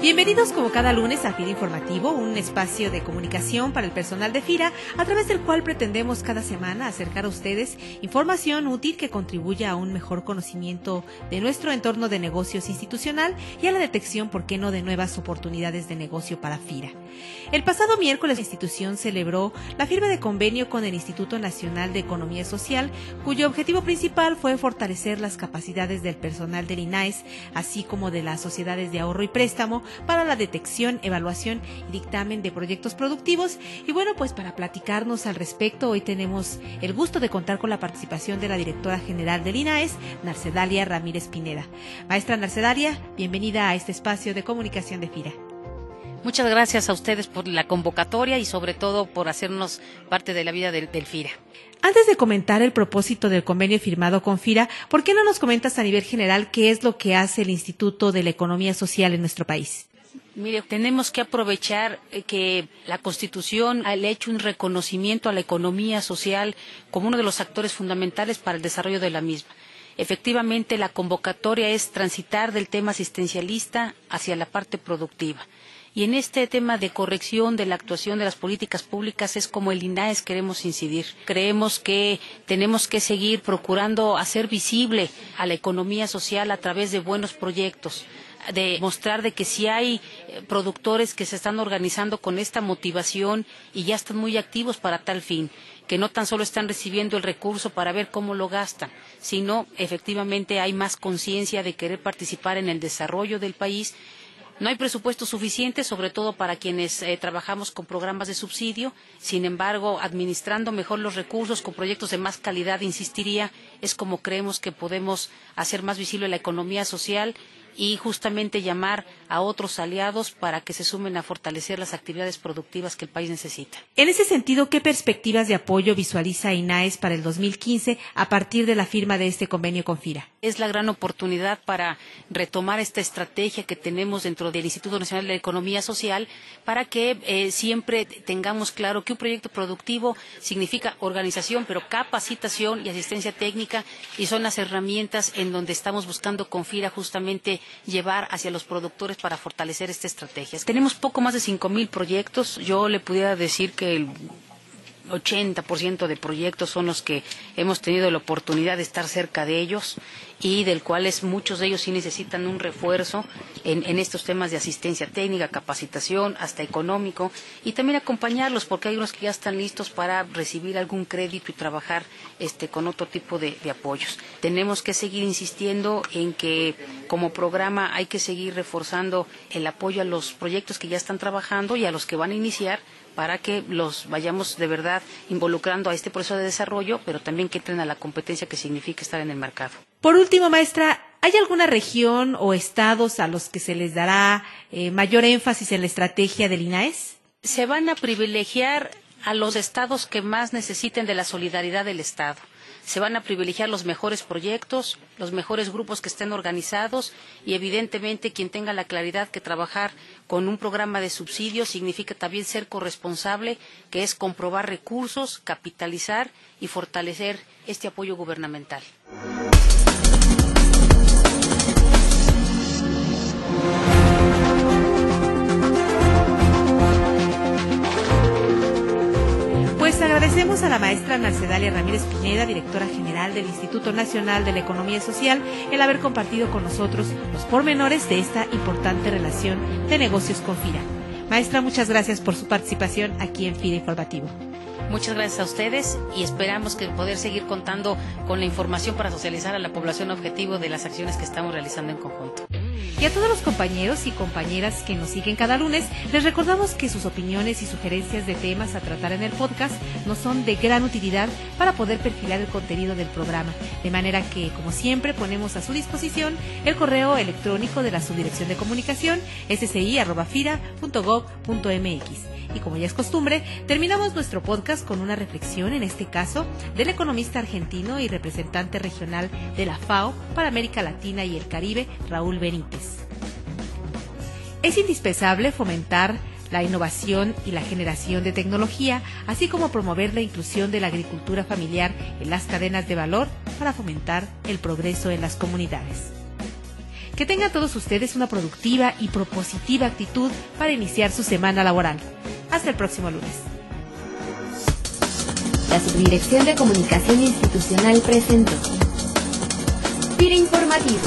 Bienvenidos como cada lunes a FIRA Informativo, un espacio de comunicación para el personal de FIRA, a través del cual pretendemos cada semana acercar a ustedes información útil que contribuya a un mejor conocimiento de nuestro entorno de negocios institucional y a la detección, por qué no, de nuevas oportunidades de negocio para FIRA. El pasado miércoles la institución celebró la firma de convenio con el Instituto Nacional de Economía Social, cuyo objetivo principal fue fortalecer las capacidades del personal del INAES, así como de las sociedades de ahorro y préstamo, para la detección, evaluación y dictamen de proyectos productivos. Y bueno, pues para platicarnos al respecto, hoy tenemos el gusto de contar con la participación de la directora general del INAES, Narcedalia Ramírez Pineda. Maestra Narcedalia, bienvenida a este espacio de comunicación de FIRA. Muchas gracias a ustedes por la convocatoria y sobre todo por hacernos parte de la vida del, del FIRA. Antes de comentar el propósito del convenio firmado con FIRA, ¿por qué no nos comentas a nivel general qué es lo que hace el Instituto de la Economía Social en nuestro país? Mire, tenemos que aprovechar eh, que la Constitución ha hecho un reconocimiento a la economía social como uno de los actores fundamentales para el desarrollo de la misma. Efectivamente, la convocatoria es transitar del tema asistencialista hacia la parte productiva. Y en este tema de corrección de la actuación de las políticas públicas es como el INAES queremos incidir. Creemos que tenemos que seguir procurando hacer visible a la economía social a través de buenos proyectos de mostrar de que si hay eh, productores que se están organizando con esta motivación y ya están muy activos para tal fin, que no tan solo están recibiendo el recurso para ver cómo lo gastan, sino efectivamente hay más conciencia de querer participar en el desarrollo del país no hay presupuesto suficiente, sobre todo para quienes eh, trabajamos con programas de subsidio. Sin embargo, administrando mejor los recursos con proyectos de más calidad, insistiría, es como creemos que podemos hacer más visible la economía social y justamente llamar a otros aliados para que se sumen a fortalecer las actividades productivas que el país necesita. En ese sentido, ¿qué perspectivas de apoyo visualiza INAES para el 2015 a partir de la firma de este convenio con FIRA? Es la gran oportunidad para retomar esta estrategia que tenemos dentro del Instituto Nacional de Economía Social para que eh, siempre tengamos claro que un proyecto productivo significa organización, pero capacitación y asistencia técnica y son las herramientas en donde estamos buscando con FIRA justamente llevar hacia los productores para fortalecer esta estrategia. Tenemos poco más de 5.000 proyectos. Yo le pudiera decir que el 80% de proyectos son los que hemos tenido la oportunidad de estar cerca de ellos y del cuales muchos de ellos sí necesitan un refuerzo en, en, estos temas de asistencia técnica, capacitación, hasta económico, y también acompañarlos, porque hay unos que ya están listos para recibir algún crédito y trabajar este, con otro tipo de, de apoyos. Tenemos que seguir insistiendo en que como programa hay que seguir reforzando el apoyo a los proyectos que ya están trabajando y a los que van a iniciar para que los vayamos de verdad involucrando a este proceso de desarrollo, pero también que entren a la competencia que significa estar en el mercado. Por último, maestra, ¿hay alguna región o estados a los que se les dará eh, mayor énfasis en la estrategia del INAES? Se van a privilegiar a los estados que más necesiten de la solidaridad del Estado se van a privilegiar los mejores proyectos, los mejores grupos que estén organizados y evidentemente quien tenga la claridad que trabajar con un programa de subsidio significa también ser corresponsable, que es comprobar recursos, capitalizar y fortalecer este apoyo gubernamental. A la maestra Narcedalia Ramírez Pineda, directora general del Instituto Nacional de la Economía Social, el haber compartido con nosotros los pormenores de esta importante relación de negocios con FIRA. Maestra, muchas gracias por su participación aquí en FIRA Informativo. Muchas gracias a ustedes y esperamos que poder seguir contando con la información para socializar a la población objetivo de las acciones que estamos realizando en conjunto. Y a todos los compañeros y compañeras que nos siguen cada lunes, les recordamos que sus opiniones y sugerencias de temas a tratar en el podcast nos son de gran utilidad para poder perfilar el contenido del programa. De manera que, como siempre, ponemos a su disposición el correo electrónico de la Subdirección de Comunicación, sci.fira.gov.mx. Y como ya es costumbre, terminamos nuestro podcast con una reflexión, en este caso, del economista argentino y representante regional de la FAO para América Latina y el Caribe, Raúl Benítez. Es indispensable fomentar la innovación y la generación de tecnología, así como promover la inclusión de la agricultura familiar en las cadenas de valor para fomentar el progreso en las comunidades. Que tengan todos ustedes una productiva y propositiva actitud para iniciar su semana laboral. Hasta el próximo lunes. La Subdirección de Comunicación Institucional presentó. Tira Informativo.